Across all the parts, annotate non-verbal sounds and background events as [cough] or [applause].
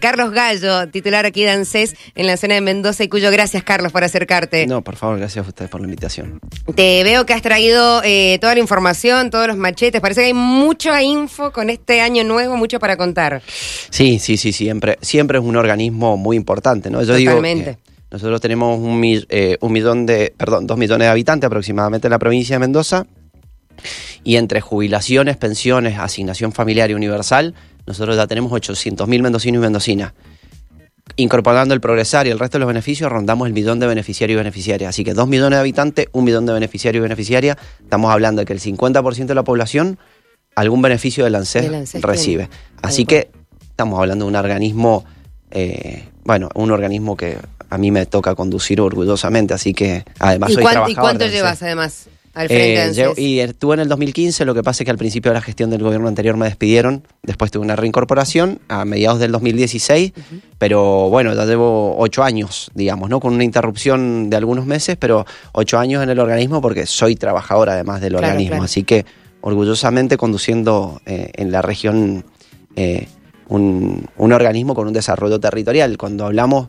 Carlos Gallo, titular aquí de ANSES en la zona de Mendoza y Cuyo. Gracias, Carlos, por acercarte. No, por favor, gracias a ustedes por la invitación. Te veo que has traído eh, toda la información, todos los machetes. Parece que hay mucha info con este año nuevo, mucho para contar. Sí, sí, sí, siempre, siempre es un organismo muy importante, ¿no? Yo Totalmente. digo nosotros tenemos un, eh, un millón de, perdón, dos millones de habitantes aproximadamente en la provincia de Mendoza y entre jubilaciones, pensiones, asignación familiar y universal nosotros ya tenemos 800.000 mendocinos y mendocinas. Incorporando el progresar y el resto de los beneficios, rondamos el millón de beneficiarios y beneficiarias. Así que 2 millones de habitantes, un millón de beneficiarios y beneficiarias. Estamos hablando de que el 50% de la población algún beneficio del ANSES, recibe. Así que estamos hablando de un organismo, eh, bueno, un organismo que a mí me toca conducir orgullosamente, así que además soy trabajador ¿Y cuánto llevas además? Eh, y estuve en el 2015, lo que pasa es que al principio de la gestión del gobierno anterior me despidieron, después tuve una reincorporación a mediados del 2016, pero bueno, ya llevo ocho años, digamos, ¿no? Con una interrupción de algunos meses, pero ocho años en el organismo porque soy trabajador además del organismo, así que orgullosamente conduciendo eh, en la región eh, un, un organismo con un desarrollo territorial. Cuando hablamos,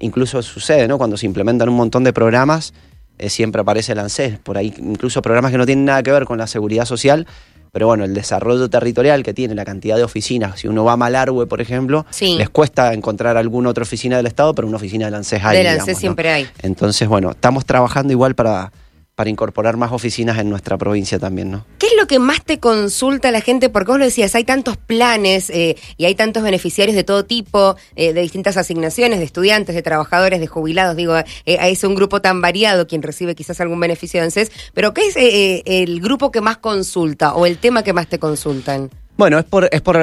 incluso sucede, ¿no? Cuando se implementan un montón de programas, eh, siempre aparece el ANSES, por ahí incluso programas que no tienen nada que ver con la seguridad social, pero bueno, el desarrollo territorial que tiene, la cantidad de oficinas, si uno va a Malargüe, por ejemplo, les cuesta encontrar alguna otra oficina del Estado, pero una oficina del ANSES hay. Del ANSES siempre hay. Entonces, bueno, estamos trabajando igual para para incorporar más oficinas en nuestra provincia también, ¿no? ¿Qué es lo que más te consulta la gente? Porque vos lo decías, hay tantos planes eh, y hay tantos beneficiarios de todo tipo, eh, de distintas asignaciones, de estudiantes, de trabajadores, de jubilados, digo, eh, es un grupo tan variado quien recibe quizás algún beneficio de ANSES, pero ¿qué es el grupo que más consulta o el tema que más te consultan? Bueno, es por, es por,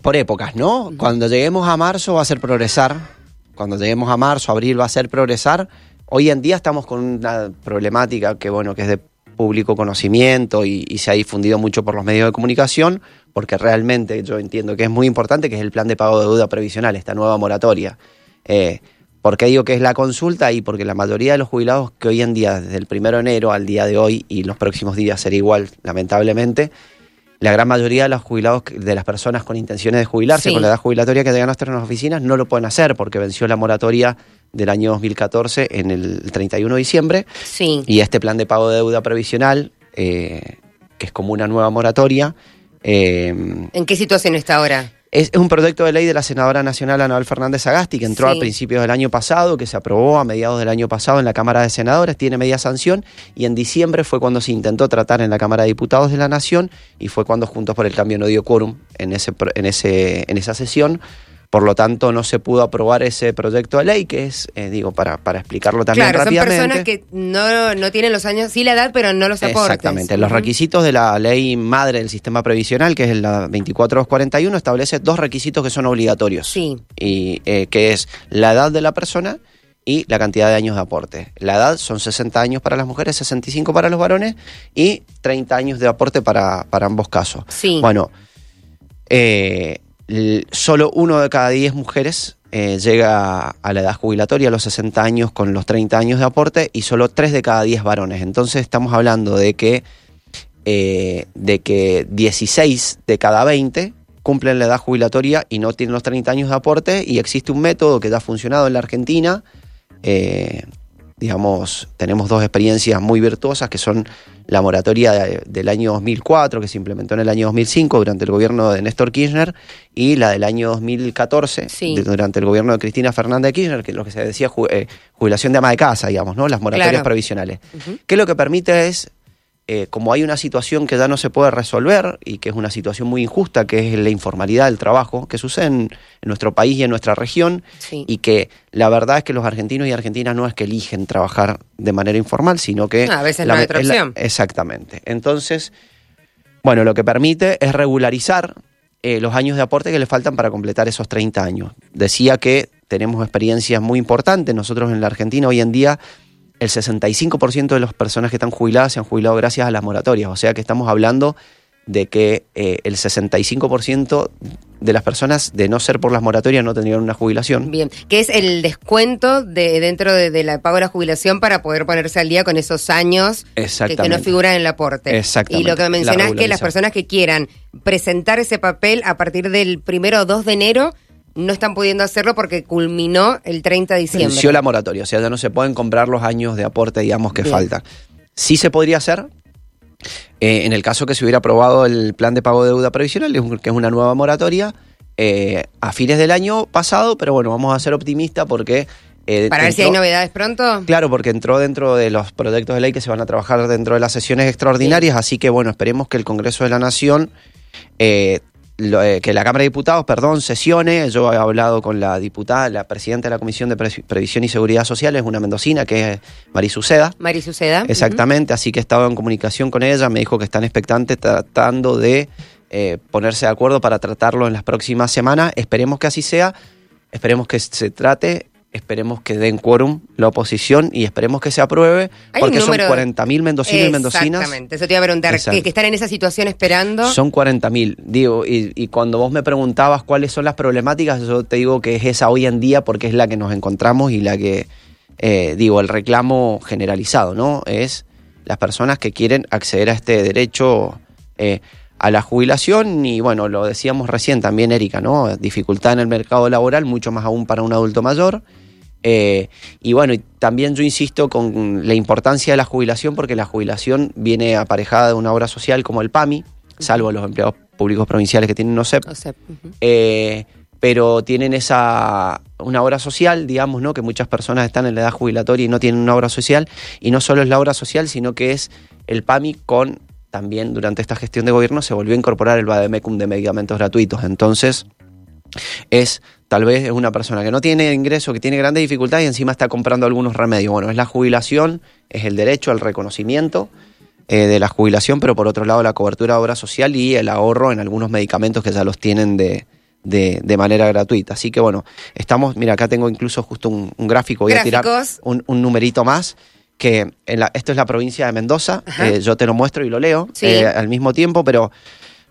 por épocas, ¿no? Cuando lleguemos a marzo va a ser progresar, cuando lleguemos a marzo, abril va a ser progresar, Hoy en día estamos con una problemática que, bueno, que es de público conocimiento y, se ha difundido mucho por los medios de comunicación, porque realmente yo entiendo que es muy importante, que es el plan de pago de deuda previsional, esta nueva moratoria. Eh, ¿Por qué digo que es la consulta? Y porque la mayoría de los jubilados que hoy en día, desde el primero de enero al día de hoy, y los próximos días será igual, lamentablemente, la gran mayoría de los jubilados, de las personas con intenciones de jubilarse con la edad jubilatoria que llegan a las oficinas, no lo pueden hacer porque venció la moratoria del año 2014 en el 31 de diciembre. Sí. Y este plan de pago de deuda previsional, eh, que es como una nueva moratoria. Eh, ¿En qué situación está ahora? Es, un proyecto de ley de la senadora nacional Anabel Fernández Agasti que entró a principios del año pasado, que se aprobó a mediados del año pasado en la Cámara de Senadores, tiene media sanción y en diciembre fue cuando se intentó tratar en la Cámara de Diputados de la Nación y fue cuando Juntos por el Cambio no dio quórum en, ese, en, ese, en esa sesión. Por lo tanto, no se pudo aprobar ese proyecto de ley, que es, eh, digo, para, para explicarlo también claro, rápidamente. son personas que no, no tienen los años, sí la edad, pero no los aportes. Exactamente. Los requisitos de la ley madre del sistema previsional, que es la 24241, establece dos requisitos que son obligatorios. Sí. Y eh, que es la edad de la persona y la cantidad de años de aporte. La edad son 60 años para las mujeres, 65 para los varones y 30 años de aporte para, para ambos casos. Sí. Bueno, eh, solo uno de cada diez mujeres eh, llega a la edad jubilatoria a los 60 años con los 30 años de aporte y solo tres de cada 10 varones. Entonces estamos hablando de que, eh, de que 16 de cada 20 cumplen la edad jubilatoria y no tienen los 30 años de aporte y existe un método que ya ha funcionado en la Argentina. Eh, digamos, tenemos dos experiencias muy virtuosas que son la moratoria del año 2004, que se implementó en el año 2005 durante el gobierno de Néstor Kirchner, y la del año 2014 durante el gobierno de Cristina Fernández de Kirchner, que es lo que se decía eh, jubilación de ama de casa, digamos, ¿no? Las moratorias previsionales. Que lo que permite es eh, como hay una situación que ya no se puede resolver y que es una situación muy injusta, que es la informalidad del trabajo, que sucede en, nuestro país y en nuestra región, y que la verdad es que los argentinos y argentinas no es que eligen trabajar de manera informal, sino que... Ah, a veces la, no hay otra opción. exactamente. Entonces, bueno, lo que permite es regularizar eh, los años de aporte que le faltan para completar esos 30 años. Decía que tenemos experiencias muy importantes, nosotros en la Argentina hoy en día el 65% de las personas que están jubiladas se han jubilado gracias a las moratorias. O sea que estamos hablando de que eh, el 65% de las personas, de no ser por las moratorias, no tendrían una jubilación. Bien, que es el descuento de dentro de, la pago de la jubilación para poder ponerse al día con esos años que, no figuran en el aporte. Exactamente. Y lo que mencionás es que las personas que quieran presentar ese papel a partir del primero o 2 de enero no están pudiendo hacerlo porque culminó el 30 de diciembre. Venció la moratoria, o sea, ya no se pueden comprar los años de aporte, digamos, que Bien. faltan. Sí se podría hacer, eh, en el caso que se hubiera aprobado el plan de pago de deuda previsional, que es una nueva moratoria, eh, a fines del año pasado, pero bueno, vamos a ser optimistas porque... eh, Para ver si hay novedades pronto. Claro, porque entró dentro de los proyectos de ley que se van a trabajar dentro de las sesiones extraordinarias, así que bueno, esperemos que el Congreso de la Nación, eh, lo- eh, que la Cámara de Diputados, perdón, sesione. Yo he hablado con la diputada, la presidenta de la Comisión de Pre- Previsión y Seguridad Social, es una mendocina, que es Marisuceda. Mari Suceda. Exactamente, así que he estado en comunicación con ella, me dijo que están expectantes tratando de eh, ponerse de acuerdo para tratarlo en las próximas semanas. Esperemos que así sea, esperemos que se trate, esperemos que den quórum la oposición y esperemos que se apruebe, Hay porque son número- 40.000 mendocinos y mendocinas. Exactamente, eso te iba a preguntar, que, que están en esa situación esperando. Son 40.000, digo, y, y cuando vos me preguntabas cuáles son las problemáticas, yo te digo que es esa hoy en día porque es la que nos encontramos y la que, eh, digo, el reclamo generalizado, ¿no? Es las personas que quieren acceder a este derecho eh, a la jubilación y, bueno, lo decíamos recién también, Erika, ¿no? Dificultad en el mercado laboral, mucho más aún para un adulto mayor. Eh, y bueno, y también yo insisto con la importancia de la jubilación porque la jubilación viene aparejada de una obra social como el PAMI, salvo los empleados públicos provinciales que tienen OSEP, O sea, ujú. eh, pero tienen esa una obra social, digamos, ¿no? Que muchas personas están en la edad jubilatoria y no tienen una obra social, y no solo es la obra social, sino que es el PAMI con también durante esta gestión de gobierno se volvió a incorporar el Bademecum de medicamentos gratuitos. Entonces, es tal vez es una persona que no tiene ingreso, que tiene grandes dificultades y encima está comprando algunos remedios. Bueno, es la jubilación, es el derecho al reconocimiento eh, de la jubilación, pero por otro lado la cobertura de obra social y el ahorro en algunos medicamentos que ya los tienen de, de, de manera gratuita. Así que bueno, estamos, mira, acá tengo incluso justo un, un gráfico, voy a tirar un, un numerito más. Que en la, esto es la provincia de Mendoza, eh, yo te lo muestro y lo leo Sí. eh, al mismo tiempo, pero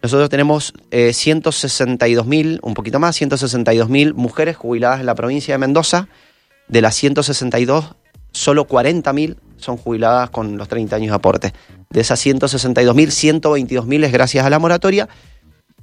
nosotros tenemos eh, 162 mil, un poquito más, 162 mil mujeres jubiladas en la provincia de Mendoza. De las 162, solo 40 mil son jubiladas con los 30 años de aporte. De esas 162 mil, 122 mil es gracias a la moratoria.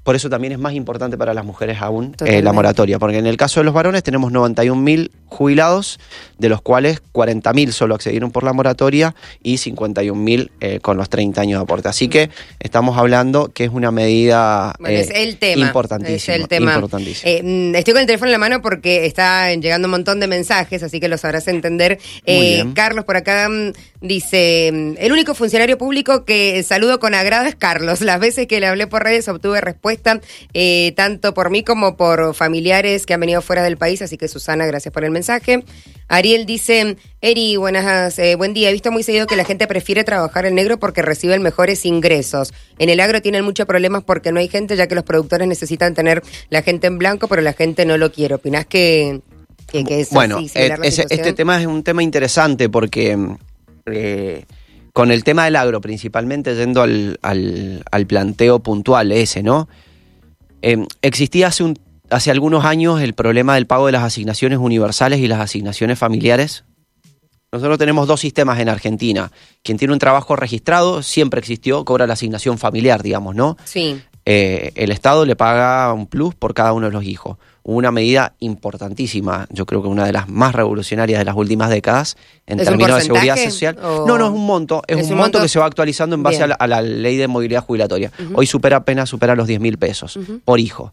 Por eso también es más importante para las mujeres aún eh, la moratoria, porque en el caso de los varones tenemos 91 mil jubilados, de los cuales 40 mil solo accedieron por la moratoria y 51 mil eh, con los 30 años de aporte. Así que estamos hablando que es una medida Bueno, eh, es el tema. importantísima. Es el tema. importantísima. Eh, estoy con el teléfono en la mano porque está llegando un montón de mensajes, así que lo sabrás entender. Eh. Carlos por acá mm, dice, mm, el único funcionario público que saludo con agrado es Carlos. Las veces que le hablé por redes obtuve respuesta, eh, tanto por mí como por familiares que han venido fuera del país, así que Susana, gracias por el mensaje. Ariel dice, Eri, buenas, eh, buen día. He visto muy seguido que la gente prefiere trabajar en negro porque reciben mejores ingresos. En el agro tienen muchos problemas porque no hay gente, ya que los productores necesitan tener la gente en blanco, pero la gente no lo quiere. ¿Opinás que, que, que es bueno, eh, ese- este tema es un tema interesante porque eh, con el tema del agro, principalmente yendo al, al- al planteo puntual ese, ¿no? Eh, existía hace, un- hace algunos años el problema del pago de las asignaciones universales y las asignaciones familiares. Nosotros tenemos dos sistemas en Argentina. Quien tiene un trabajo registrado siempre existió, cobra la asignación familiar, digamos, ¿no? Sí, eh, el Estado le paga un plus por cada uno de los hijos. Una medida importantísima, yo creo que una de las más revolucionarias de las últimas décadas en ¿Es un términos de seguridad social. o- No, no, es un monto, es, ¿Es un, un monto, monto? que se va actualizando en base Bien. a la, a la ley de movilidad jubilatoria. Hoy supera apenas supera los 10 mil pesos por hijo.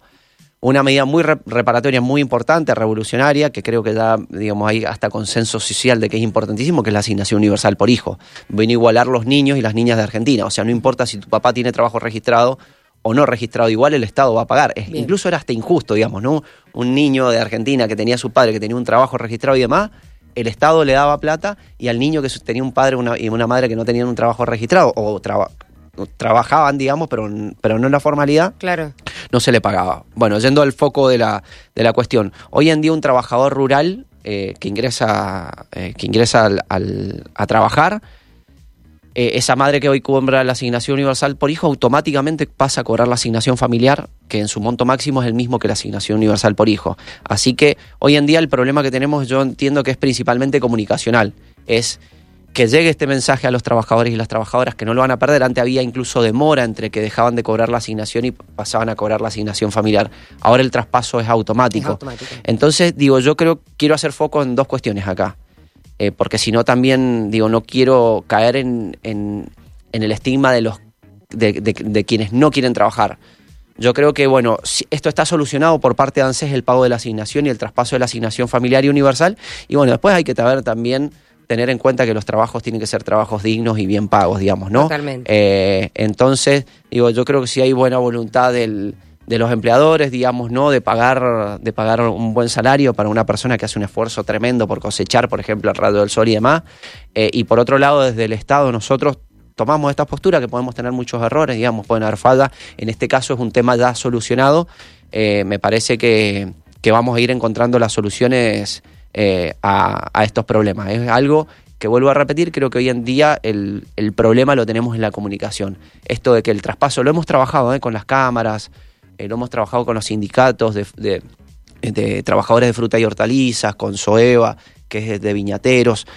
Una medida muy re- reparatoria, muy importante, revolucionaria, que creo que ya, digamos, hay hasta consenso social de que es importantísimo, que es la asignación universal por hijo. Viene a igualar los niños y las niñas de Argentina. O sea, no importa si tu papá tiene trabajo registrado o no registrado, igual el Estado va a pagar. Bien. incluso era hasta injusto, digamos, ¿no? Un niño de Argentina que tenía a su padre, que tenía un trabajo registrado y demás, el Estado le daba plata y al niño que tenía un padre una- y una madre que no tenían un trabajo registrado o traba- trabajaban, digamos, pero, pero no en la formalidad, claro. no se le pagaba. Bueno, yendo al foco de la, de la cuestión, hoy en día un trabajador rural eh, que ingresa, eh, que ingresa al- al- a trabajar, eh, esa madre que hoy cobra la asignación universal por hijo automáticamente pasa a cobrar la asignación familiar, que en su monto máximo es el mismo que la asignación universal por hijo. Así que hoy en día el problema que tenemos yo entiendo que es principalmente comunicacional. Es que llegue este mensaje a los trabajadores y las trabajadoras que no lo van a perder. Antes había incluso demora entre que dejaban de cobrar la asignación y pasaban a cobrar la asignación familiar. Ahora el traspaso es automático. Entonces, digo, yo creo, quiero hacer foco en dos cuestiones acá. Eh, porque si no también, digo, no quiero caer en, en, el estigma de los de, quienes no quieren trabajar. Yo creo que, bueno, esto está solucionado por parte de ANSES, el pago de la asignación y el traspaso de la asignación familiar y universal. Y bueno, después hay que saber también tener en cuenta que los trabajos tienen que ser trabajos dignos y bien pagos, digamos, ¿no? Totalmente. Eh, entonces, digo, yo creo que si hay buena voluntad del, de los empleadores, digamos, ¿no? De pagar, de pagar un buen salario para una persona que hace un esfuerzo tremendo por cosechar, por ejemplo, el radio del sol y demás. Eh, y por otro lado, desde el Estado, nosotros tomamos esta postura, que podemos tener muchos errores, digamos, pueden haber fallas. En este caso es un tema ya solucionado. Eh, me parece que, que vamos a ir encontrando las soluciones eh, a, estos problemas. Es algo que vuelvo a repetir, creo que hoy en día el, problema lo tenemos en la comunicación. Esto de que el traspaso, lo hemos trabajado eh, con las cámaras, eh, lo hemos trabajado con los sindicatos de, trabajadores de fruta y hortalizas, con SOEVA, que es de viñateros.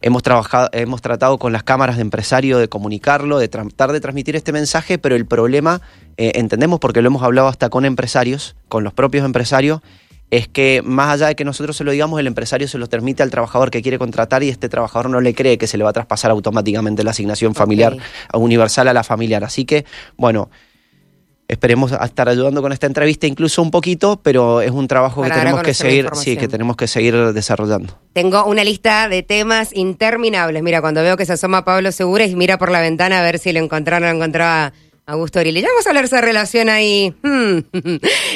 Hemos, trabajado, hemos tratado con las cámaras de empresario de comunicarlo, de tratar de transmitir este mensaje, pero el problema, entendemos porque lo hemos hablado hasta con empresarios, con los propios empresarios, es que más allá de que nosotros se lo digamos, el empresario se lo transmite al trabajador que quiere contratar y este trabajador no le cree que se le va a traspasar automáticamente la asignación familiar universal a la familiar. Así que, bueno, esperemos estar ayudando con esta entrevista incluso un poquito, pero es un trabajo que tenemos que seguir, sí, que tenemos que seguir desarrollando. Tengo una lista de temas interminables. Mira, cuando veo que se asoma Pablo Segura y mira por la ventana a ver si lo encontraron o no encontraba Augusto Aureli. Ya vamos a hablar de esa relación ahí. [laughs]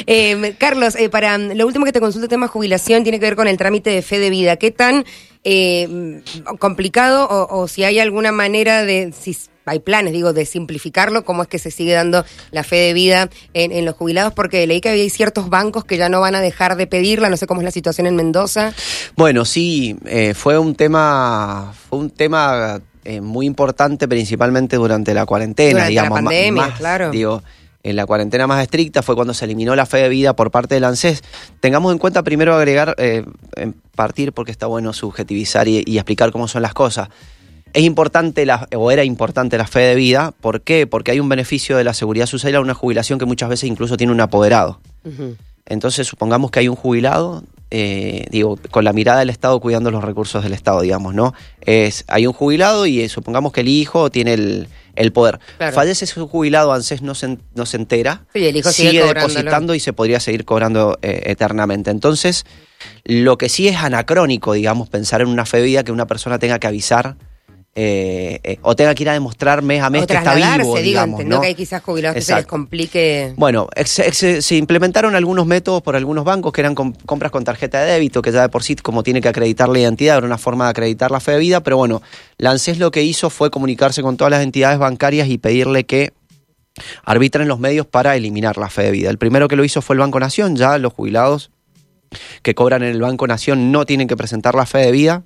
Eh, Carlos, eh, para lo último que te consulto, tema jubilación, tiene que ver con el trámite de fe de vida. ¿Qué tan eh, complicado o, si hay alguna manera de, si hay planes, digo, de simplificarlo, cómo es que se sigue dando la fe de vida en, los jubilados? Porque leí que había ciertos bancos que ya no van a dejar de pedirla, no sé cómo es la situación en Mendoza. Bueno, sí, fue un tema, fue un tema eh, muy importante, principalmente durante la cuarentena, durante digamos. La pandemia, claro. Digo, en la cuarentena más estricta fue cuando se eliminó la fe de vida por parte del ANSES. Tengamos en cuenta primero agregar, eh, partir porque está bueno subjetivizar y, explicar cómo son las cosas. Es importante, la, o era importante la fe de vida, ¿por qué? Porque hay un beneficio de la seguridad social a una jubilación que muchas veces incluso tiene un apoderado. Entonces, supongamos que hay un jubilado eh, digo, con la mirada del Estado cuidando los recursos del Estado, digamos, ¿no? Es, hay un jubilado y eh, supongamos que el hijo tiene el, poder. Fallece su jubilado, ANSES no se, no se entera, el hijo sigue, depositando y se podría seguir cobrando eh, eternamente. Entonces, lo que sí es anacrónico, digamos, pensar en una fe vida que una persona tenga que avisar eh, eh, o tenga que ir a demostrar mes a mes que está vivo. digamos, ¿no? que hay quizás jubilados que se les complique. Bueno, se implementaron algunos métodos por algunos bancos que eran compras con tarjeta de débito, que ya de por sí, como tiene que acreditar la identidad, era una forma de acreditar la fe de vida, pero bueno, Lancés lo que hizo fue comunicarse con todas las entidades bancarias y pedirle que arbitren los medios para eliminar la fe de vida. El primero que lo hizo fue el Banco Nación, ya los jubilados que cobran en el Banco Nación no tienen que presentar la fe de vida,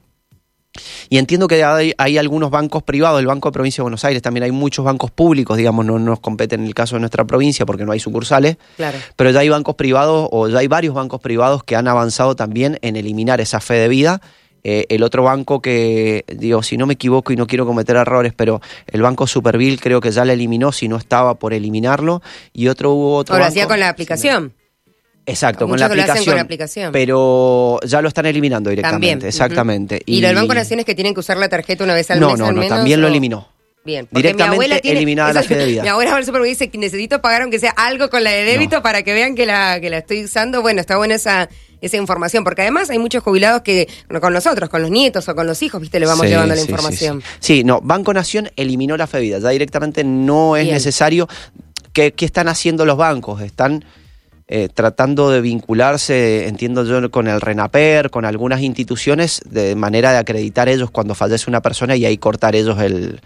y entiendo que hay, algunos bancos privados, el Banco de Provincia de Buenos Aires, también hay muchos bancos públicos, digamos, no nos competen en el caso de nuestra provincia porque no hay sucursales, claro. pero ya hay bancos privados o ya hay varios bancos privados que han avanzado también en eliminar esa fe de vida. Eh, el otro banco que, digo, si no me equivoco y no quiero cometer errores, pero el Banco Superville creo que ya la eliminó si no estaba por eliminarlo. Y otro hubo otro. Hacía con la aplicación. Exacto, con la, aplicación, Pero ya lo están eliminando directamente, exactamente. y, lo del Banco Nación es que tienen que usar la tarjeta una vez al mes. No, no, no, también lo eliminó. Bien, directamente mi abuela tiene, eliminada la [laughs] fe de vida. Mi abuela al dice que necesito pagar aunque sea algo con la de débito para que vean que la, que la estoy usando. Bueno, está buena esa, esa información, porque además hay muchos jubilados que con nosotros, con los nietos o con los hijos, viste, le vamos llevando la información. Sí, no, Banco Nación eliminó la fe de vida, ya directamente no es necesario. ¿Qué, ¿Qué están haciendo los bancos? Están eh, tratando de vincularse, entiendo yo, con el RENAPER, con algunas instituciones, de manera de acreditar ellos cuando fallece una persona y ahí cortar ellos el,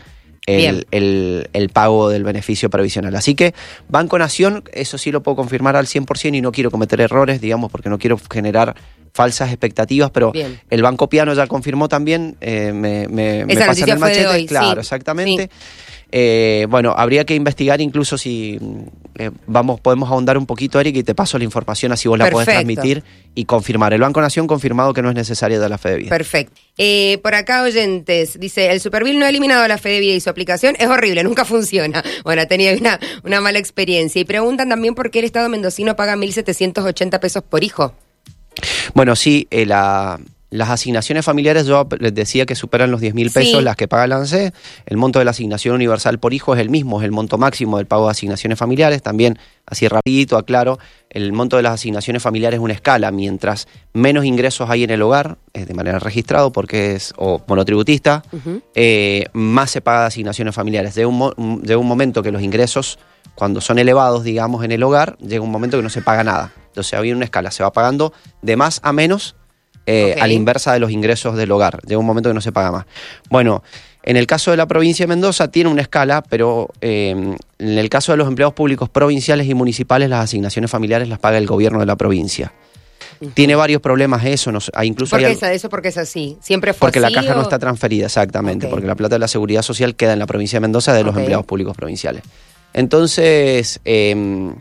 el, pago del beneficio previsional. Así que Banco Nación, eso sí lo puedo confirmar al 100% y no quiero cometer errores, digamos, porque no quiero generar falsas expectativas, pero el Banco Piano ya confirmó también, eh, me, me, Esa el machete, claro, exactamente. Eh, bueno, habría que investigar incluso si eh, vamos, podemos ahondar un poquito, Eric, y te paso la información así vos la podés transmitir y confirmar. El Banco Nación confirmado que no es necesaria de la fe de vida. Perfecto. Eh, por acá, oyentes, dice, el Supervil no ha eliminado la fe de vida y su aplicación es horrible, nunca [laughs] funciona. Bueno, ha tenido una, una mala experiencia. Y preguntan también por qué el Estado mendocino paga 1.780 pesos por hijo. Bueno, sí, la las asignaciones familiares, yo les decía que superan los 10 mil pesos las que paga el ANSE. El monto de la asignación universal por hijo es el mismo, es el monto máximo del pago de asignaciones familiares. También, así rapidito, aclaro, el monto de las asignaciones familiares es una escala. Mientras menos ingresos hay en el hogar, es de manera registrado porque es o monotributista, eh, más se paga de asignaciones familiares. De un, de un momento que los ingresos, cuando son elevados, digamos, en el hogar, llega un momento que no se paga nada. Entonces, había una escala, se va pagando de más a menos eh, a la inversa de los ingresos del hogar. Llega un momento que no se paga más. Bueno, en el caso de la provincia de Mendoza tiene una escala, pero eh, en el caso de los empleados públicos provinciales y municipales, las asignaciones familiares las paga el gobierno de la provincia. Tiene varios problemas eso, hay incluso... ¿Por qué es eso? Porque es así. ¿Siempre fue Porque la caja no está transferida, exactamente, porque la plata de la seguridad social queda en la provincia de Mendoza de los empleados públicos provinciales. Entonces, em,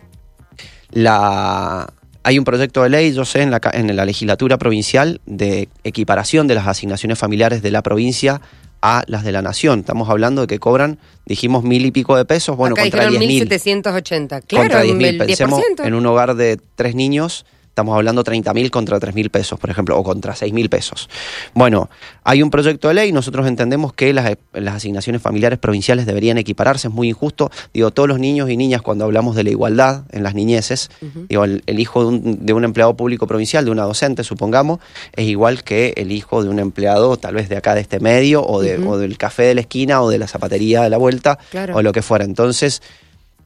la, hay un proyecto de ley, yo sé, en la, en la legislatura provincial de equiparación de las asignaciones familiares de la provincia a las de la nación. Estamos hablando de que cobran, dijimos, mil y pico de pesos, bueno, contra diez mil. 1.780, claro, contra diez mil. Pensemos en un hogar de tres niños, Estamos hablando 30 mil contra 3 mil pesos, por ejemplo, o contra 6 mil pesos. Bueno, hay un proyecto de ley, nosotros entendemos que las, asignaciones familiares provinciales deberían equipararse, es muy injusto. Digo, todos los niños y niñas, cuando hablamos de la igualdad en las niñeces, digo, el, hijo de un, empleado público provincial, de una docente, supongamos, es igual que el hijo de un empleado, tal vez de acá de este medio, o, de, del café de la esquina, o de la zapatería de la vuelta, o lo que fuera. Entonces,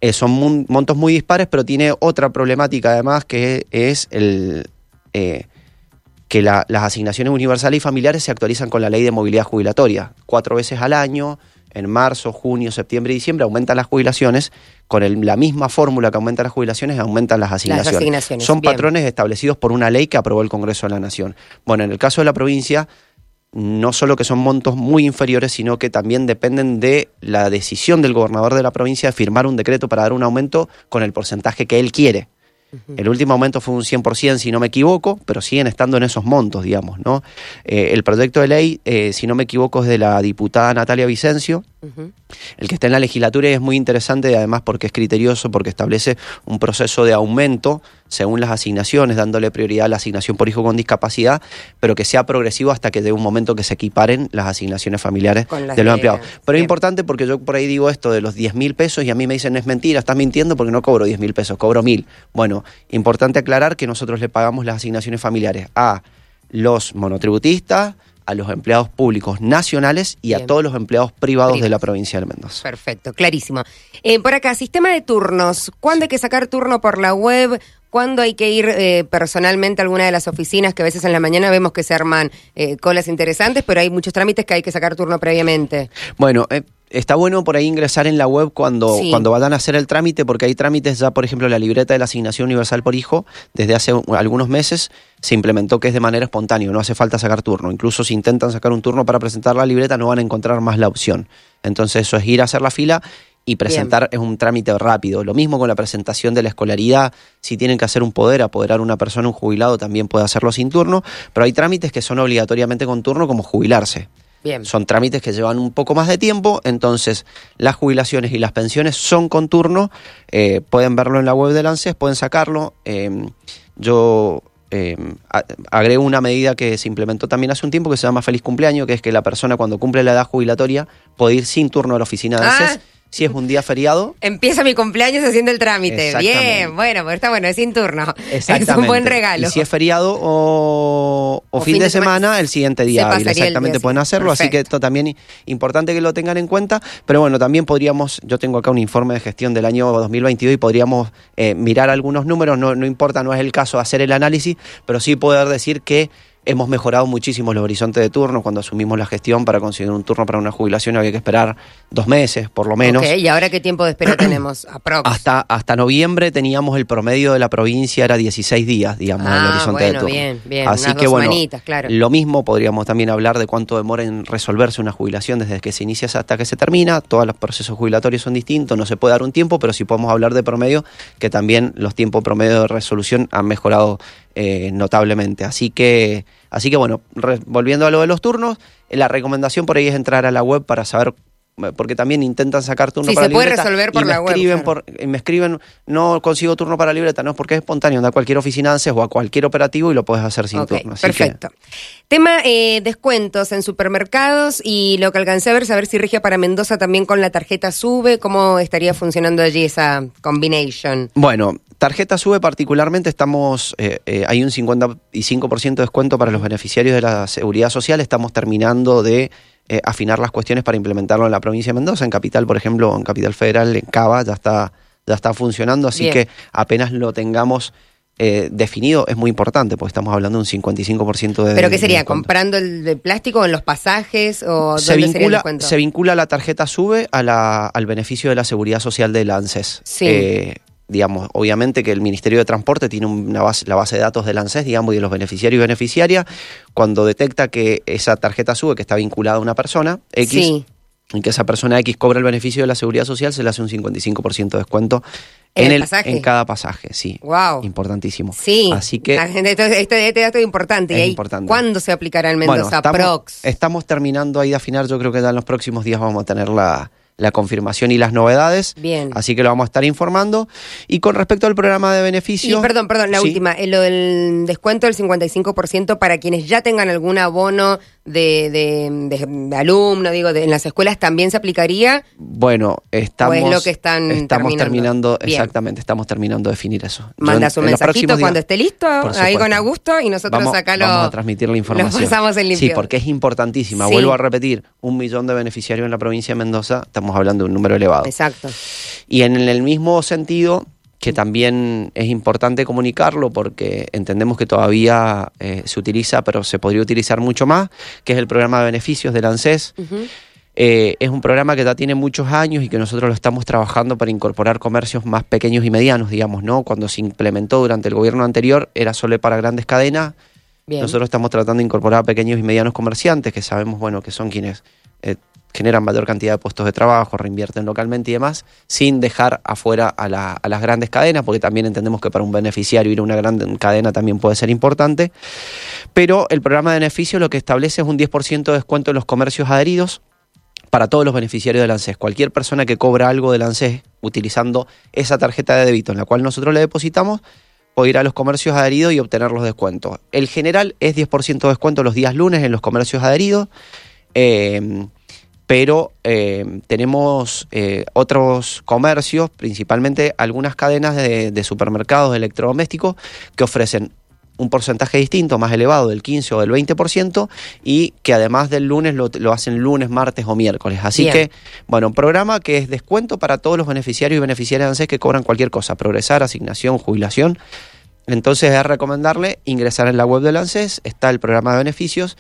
eh, son montos muy dispares, pero tiene otra problemática además que es el eh, que las asignaciones universales y familiares se actualizan con la ley de movilidad jubilatoria. Cuatro veces al año, en marzo, junio, septiembre y diciembre, aumentan las jubilaciones. Con la misma fórmula que aumenta las jubilaciones, aumentan las asignaciones. Son patrones establecidos por una ley que aprobó el Congreso de la Nación. Bueno, en el caso de la provincia, no solo que son montos muy inferiores, sino que también dependen de la decisión del gobernador de la provincia de firmar un decreto para dar un aumento con el porcentaje que él quiere. El último aumento fue un 100%, si no me equivoco, pero siguen estando en esos montos, digamos, ¿no? Eh, el proyecto de ley, eh, si no me equivoco, es de la diputada Natalia Vicencio, el que está en la legislatura y es muy interesante, además porque es criterioso, porque establece un proceso de aumento según las asignaciones, dándole prioridad a la asignación por hijo con discapacidad, pero que sea progresivo hasta que de un momento que se equiparen las asignaciones familiares de los empleados. Pero es importante porque yo por ahí digo esto de los 10 mil pesos y a mí me dicen es mentira, estás mintiendo porque no cobro 10 mil pesos, cobro mil. Bueno, importante aclarar que nosotros le pagamos las asignaciones familiares a los monotributistas, a los empleados públicos nacionales y a todos los empleados privados de la provincia de Mendoza. Perfecto, clarísimo. Eh, por acá, sistema de turnos. ¿Cuándo hay que sacar turno por la web? ¿Cuándo hay que ir eh, personalmente a alguna de las oficinas que a veces en la mañana vemos que se arman eh, colas interesantes, pero hay muchos trámites que hay que sacar turno previamente? Bueno, está bueno por ahí ingresar en la web cuando, cuando vayan a hacer el trámite, porque hay trámites ya, por ejemplo, la libreta de la asignación universal por hijo, desde hace algunos meses se implementó que es de manera espontánea, no hace falta sacar turno. Incluso si intentan sacar un turno para presentar la libreta, no van a encontrar más la opción. Entonces eso es ir a hacer la fila y presentar es un trámite rápido. Lo mismo con la presentación de la escolaridad, si tienen que hacer un poder, apoderar a una persona, un jubilado también puede hacerlo sin turno, pero hay trámites que son obligatoriamente con turno como jubilarse. Son trámites que llevan un poco más de tiempo, entonces las jubilaciones y las pensiones son con turno, eh, pueden verlo en la web del ANSES, pueden sacarlo. Em, yo em, agrego una medida que se implementó también hace un tiempo que se llama Feliz Cumpleaños, que es que la persona cuando cumple la edad jubilatoria puede ir sin turno a la oficina de ANSES. Ah, si es un día feriado. Empieza mi cumpleaños haciendo el trámite. Bien, bueno, pues está bueno, es sin turno. [laughs] Es un buen regalo. Y si es feriado o, fin, de, semana, el siguiente día Exactamente, pueden hacerlo. Así que esto también importante que lo tengan en cuenta. Pero bueno, también podríamos, yo tengo acá un informe de gestión del año 2022 y podríamos eh, mirar algunos números. No, no importa, no es el caso hacer el análisis, pero sí poder decir que Hemos mejorado muchísimo los horizontes de turno. Cuando asumimos la gestión para conseguir un turno para una jubilación había que esperar dos meses, por lo menos. ¿y ahora qué tiempo de espera [clears throat] tenemos? Aprox. Hasta, hasta noviembre teníamos el promedio de la provincia, era 16 días, digamos, el Ah, horizonte de bueno, turno. bien, bien, Así unas que dos bueno, claro. lo mismo podríamos también hablar de cuánto demora en resolverse una jubilación desde que se inicia hasta que se termina. Todos los procesos jubilatorios son distintos, no se puede dar un tiempo, pero sí podemos hablar de promedio, que también los tiempos promedio de resolución han mejorado eh, notablemente. Así que, así que bueno, re- volviendo a lo de los turnos, eh, la recomendación por ahí es entrar a la web para saber eh, porque también intentan sacar turno Sí, para se puede libreta resolver y por me la web, escriben claro. por- y me escriben no consigo turno para libreta no es porque es espontáneo anda a cualquier oficina ANSES o a cualquier operativo y lo puedes hacer sin Ok, turno Así que- perfecto. Tema eh, descuentos en supermercados y lo que alcancé a ver, saber si rige para Mendoza también con la tarjeta SUBE, cómo estaría funcionando allí esa combination. Bueno, tarjeta sube particularmente, estamos, eh, eh, hay un 55% de descuento para los beneficiarios de la seguridad social, estamos terminando de eh, afinar las cuestiones para implementarlo en la provincia de Mendoza, en Capital, por ejemplo, en Capital Federal, en Cava, ya está, ya está funcionando, así Bien. que apenas lo tengamos eh, definido, es muy importante, porque estamos hablando de un 55% de ¿Pero qué sería? ¿Comprando el de plástico en los pasajes o se dónde sería el vincula, descuento? se vincula la tarjeta SUBE a la- al beneficio de la seguridad social del ANSES. Sí. Eh, digamos, obviamente que el Ministerio de Transporte tiene una base, la base de datos del ANSES, digamos, y de los beneficiarios y beneficiarias, cuando detecta que esa tarjeta SUBE, que está vinculada a una persona, X, Sí. y que esa persona X cobra el beneficio de la seguridad social, se le hace un 55% de descuento ¿En en, el pasaje? en cada pasaje, sí. Wow. Importantísimo. Sí. Así que Este, dato es importante. Es ¿Y ahí importante. ¿Cuándo se aplicará en Mendoza? estamos, Prox. estamos terminando ahí de afinar. Yo creo que ya en los próximos días vamos a tener la, la confirmación y las novedades. Bien. Así que lo vamos a estar informando. Y con respecto al programa de Y beneficio. perdón, perdón, la Sí. última, eh, lo del descuento del 55% para quienes ya tengan algún abono de, de, de- de alumno, digo, de- en las escuelas también se aplicaría. Bueno, estamos, ¿O es lo que están estamos terminando? exactamente, estamos terminando de definir eso. Yo Manda en- su en los mensajito días- cuando esté listo, ahí con. Augusto, y nosotros vamos, acá lo, vamos a transmitir la información. pasamos en limpio. Sí, porque es importantísima. Sí. Vuelvo a repetir, un millón de beneficiarios en la provincia de Mendoza, estamos hablando de un número elevado. Exacto. Y en el mismo sentido, que también es importante comunicarlo porque entendemos que todavía eh, se utiliza, pero se podría utilizar mucho más, que es el programa de beneficios del ANSES. Eh, es un programa que ya tiene muchos años y que nosotros lo estamos trabajando para incorporar comercios más pequeños y medianos, digamos, ¿no? Cuando se implementó durante el gobierno anterior era solo para grandes cadenas. Bien. Nosotros estamos tratando de incorporar a pequeños y medianos comerciantes, que sabemos, bueno, que son quienes eh, generan mayor cantidad de puestos de trabajo, reinvierten localmente y demás, sin dejar afuera a, la- a las grandes cadenas, porque también entendemos que para un beneficiario ir a una gran cadena también puede ser importante. Pero el programa de beneficio lo que establece es un 10% de descuento en los comercios adheridos para todos los beneficiarios del ANSES. Cualquier persona que cobra algo del ANSES utilizando esa tarjeta de débito en la cual nosotros le depositamos, puede ir a los comercios adheridos y obtener los descuentos. El general es 10% de descuento los días lunes en los comercios adheridos, eh, pero eh, tenemos eh, otros comercios, principalmente algunas cadenas de, de supermercados de electrodomésticos, que ofrecen un porcentaje distinto, más elevado, del 15 o del 20%, y que además del lunes lo, lo hacen lunes, martes o miércoles. Así Bien. que, bueno, un programa que es descuento para todos los beneficiarios y beneficiarias de ANSES que cobran cualquier cosa, progresar, asignación, jubilación. Entonces es recomendarle ingresar en la web del ANSES, está el programa de beneficios.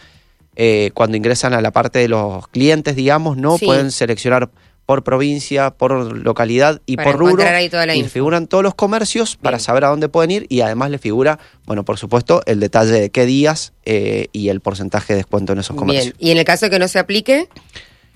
Eh, cuando ingresan a la parte de los clientes, digamos, no Sí. pueden seleccionar por provincia, por localidad y Para por rubro. ahí toda la y info. figuran todos los comercios para saber a dónde pueden ir y además le figura, bueno, por supuesto, el detalle de qué días eh, y el porcentaje de descuento en esos comercios. Bien. Y en el caso de que no se aplique,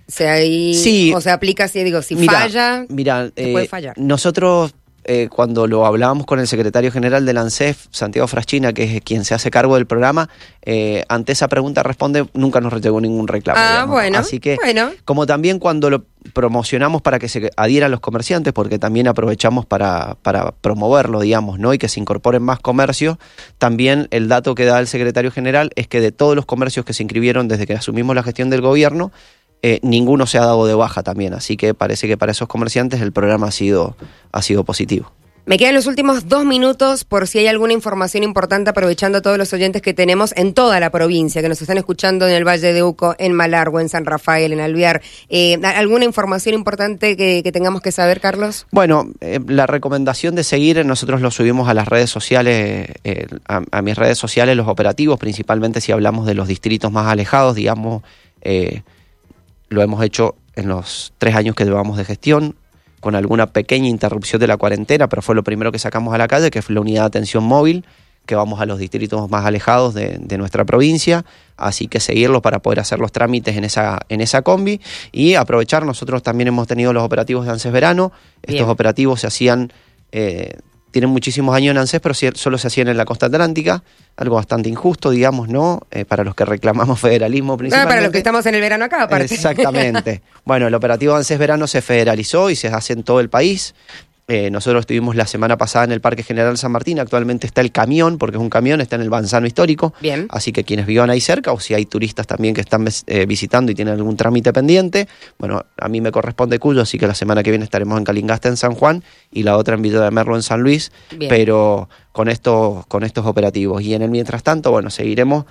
se ahí, Sí. o se aplica si digo, si Mira, falla, mira, se eh, puede fallar. nosotros eh, cuando lo hablábamos con el secretario general del ANSEF, Santiago Fraschina, que es quien se hace cargo del programa, eh, ante esa pregunta responde, nunca nos llegó ningún reclamo. Ah, digamos. bueno, Así que, bueno. como también cuando lo promocionamos para que se adhieran los comerciantes, porque también aprovechamos para, para promoverlo, digamos, ¿no? Y que se incorporen más comercios, también el dato que da el secretario general es que de todos los comercios que se inscribieron desde que asumimos la gestión del gobierno, eh, ninguno se ha dado de baja también. Así que parece que para esos comerciantes el programa ha sido, ha sido positivo. Me quedan los últimos dos minutos por si hay alguna información importante, aprovechando a todos los oyentes que tenemos en toda la provincia, que nos están escuchando en el Valle de Uco, en Malargo, en San Rafael, en Alvear. Eh, ¿Alguna información importante que, tengamos que saber, Carlos? Bueno, eh, la recomendación de seguir, nosotros lo subimos a las redes sociales, eh, a, mis redes sociales, los operativos, principalmente si hablamos de los distritos más alejados, digamos, lo hemos hecho en los tres años que llevamos de gestión con alguna pequeña interrupción de la cuarentena, pero fue lo primero que sacamos a la calle, que fue la unidad de atención móvil, que vamos a los distritos más alejados de, nuestra provincia, así que seguirlos para poder hacer los trámites en esa, en esa combi y aprovechar, nosotros también hemos tenido los operativos de ANSES Verano, estos operativos se hacían eh, tienen muchísimos años en ANSES, pero solo se hacían en la costa atlántica, algo bastante injusto, digamos, ¿no? Eh, para los que reclamamos [laughs] federalismo principalmente. Ah, para los que estamos en el verano acá, aparte. Exactamente. [laughs] bueno, el operativo ANSES Verano se federalizó y se hace en todo el país. Eh, nosotros estuvimos la semana pasada en el Parque General San Martín, actualmente está el camión, porque es un camión, está en el Banzano Histórico. Bien. Así que quienes vivan ahí cerca, o si hay turistas también que están eh, visitando y tienen algún trámite pendiente, bueno, a mí me corresponde Cuyo, así que la semana que viene estaremos en Calingasta en San Juan y la otra en Villa de Merlo en San Luis, pero con estos, con estos operativos. Y en el mientras tanto, bueno, seguiremos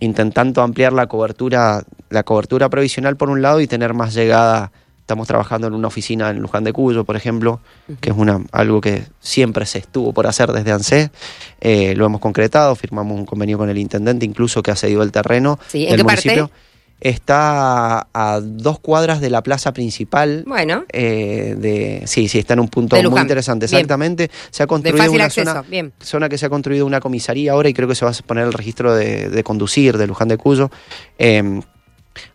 intentando ampliar la cobertura, la cobertura provisional por un lado y tener más llegada Estamos trabajando en una oficina en Luján de Cuyo, por ejemplo, que es una, algo que siempre se estuvo por hacer desde ANSE. Eh, lo hemos concretado, firmamos un convenio con el intendente, incluso que ha cedido el terreno sí, ¿en qué municipio. Está a dos cuadras de la plaza principal. Bueno. Eh, de, sí, sí, está en un punto muy interesante. Exactamente. Se ha construido una zona, zona, que se ha construido una comisaría ahora y creo que se va a poner el registro de, conducir de Luján de Cuyo. Eh,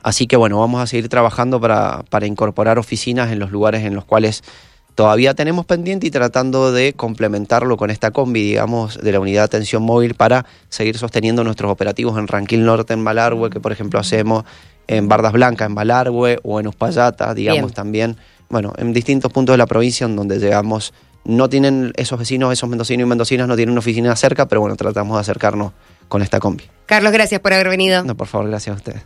Así que bueno, vamos a seguir trabajando para, para incorporar oficinas en los lugares en los cuales todavía tenemos pendiente y tratando de complementarlo con esta combi, digamos, de la unidad de atención móvil para seguir sosteniendo nuestros operativos en Ranquil Norte, en Balargüe, que por ejemplo hacemos en Bardas Blancas, en Balargüe o en Uspallata, digamos también, bueno, en distintos puntos de la provincia en donde llegamos. No tienen esos vecinos, esos mendocinos y mendocinas, no tienen una oficina cerca, pero bueno, tratamos de acercarnos con esta combi. Carlos, gracias por haber venido. No, por favor, gracias a ustedes.